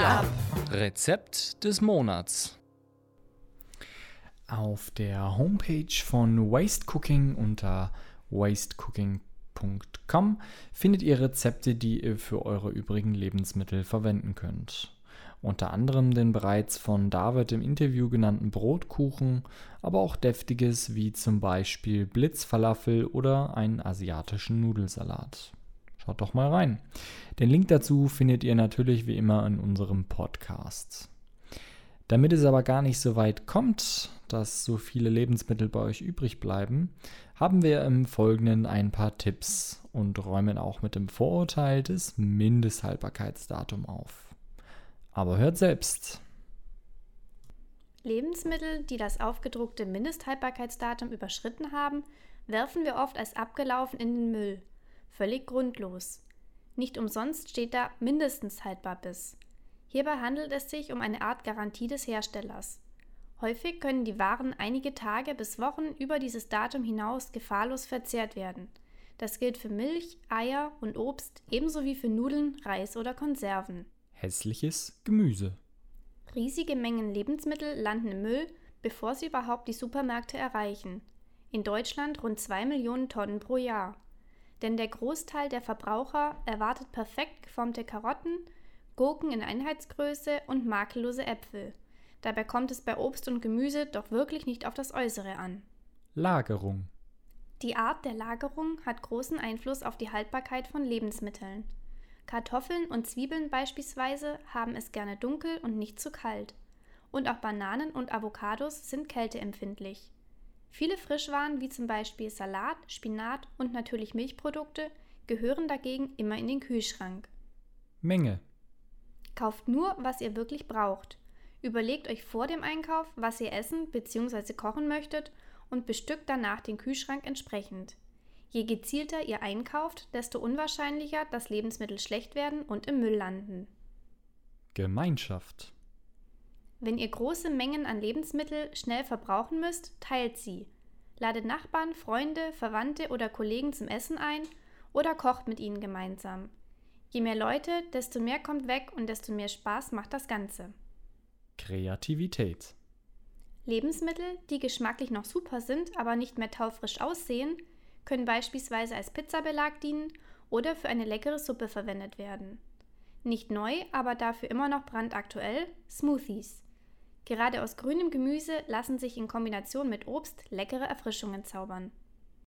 Ab! Rezept des Monats. Auf der Homepage von Waste Cooking unter wastecooking.com findet ihr Rezepte, die ihr für eure übrigen Lebensmittel verwenden könnt. Unter anderem den bereits von David im Interview genannten Brotkuchen, aber auch deftiges wie zum Beispiel Blitzfalafel oder einen asiatischen Nudelsalat. Schaut doch mal rein. Den Link dazu findet ihr natürlich wie immer in unserem Podcast. Damit es aber gar nicht so weit kommt, dass so viele Lebensmittel bei euch übrig bleiben, haben wir im Folgenden ein paar Tipps und räumen auch mit dem Vorurteil des Mindesthaltbarkeitsdatum auf. Aber hört selbst. Lebensmittel, die das aufgedruckte Mindesthaltbarkeitsdatum überschritten haben, werfen wir oft als abgelaufen in den Müll. Völlig grundlos. Nicht umsonst steht da mindestens haltbar bis. Hierbei handelt es sich um eine Art Garantie des Herstellers. Häufig können die Waren einige Tage bis Wochen über dieses Datum hinaus gefahrlos verzehrt werden. Das gilt für Milch, Eier und Obst ebenso wie für Nudeln, Reis oder Konserven. Hässliches Gemüse. Riesige Mengen Lebensmittel landen im Müll, bevor sie überhaupt die Supermärkte erreichen. In Deutschland rund 2 Millionen Tonnen pro Jahr. Denn der Großteil der Verbraucher erwartet perfekt geformte Karotten, Gurken in Einheitsgröße und makellose Äpfel. Dabei kommt es bei Obst und Gemüse doch wirklich nicht auf das Äußere an. Lagerung. Die Art der Lagerung hat großen Einfluss auf die Haltbarkeit von Lebensmitteln. Kartoffeln und Zwiebeln beispielsweise haben es gerne dunkel und nicht zu kalt. Und auch Bananen und Avocados sind kälteempfindlich. Viele Frischwaren wie zum Beispiel Salat, Spinat und natürlich Milchprodukte gehören dagegen immer in den Kühlschrank. Menge. Kauft nur, was ihr wirklich braucht. Überlegt euch vor dem Einkauf, was ihr essen bzw. kochen möchtet und bestückt danach den Kühlschrank entsprechend. Je gezielter ihr einkauft, desto unwahrscheinlicher, dass Lebensmittel schlecht werden und im Müll landen. Gemeinschaft. Wenn ihr große Mengen an Lebensmittel schnell verbrauchen müsst, teilt sie. Ladet Nachbarn, Freunde, Verwandte oder Kollegen zum Essen ein oder kocht mit ihnen gemeinsam. Je mehr Leute, desto mehr kommt weg und desto mehr Spaß macht das Ganze. Kreativität. Lebensmittel, die geschmacklich noch super sind, aber nicht mehr taufrisch aussehen, können beispielsweise als Pizzabelag dienen oder für eine leckere Suppe verwendet werden. Nicht neu, aber dafür immer noch brandaktuell, Smoothies. Gerade aus grünem Gemüse lassen sich in Kombination mit Obst leckere Erfrischungen zaubern.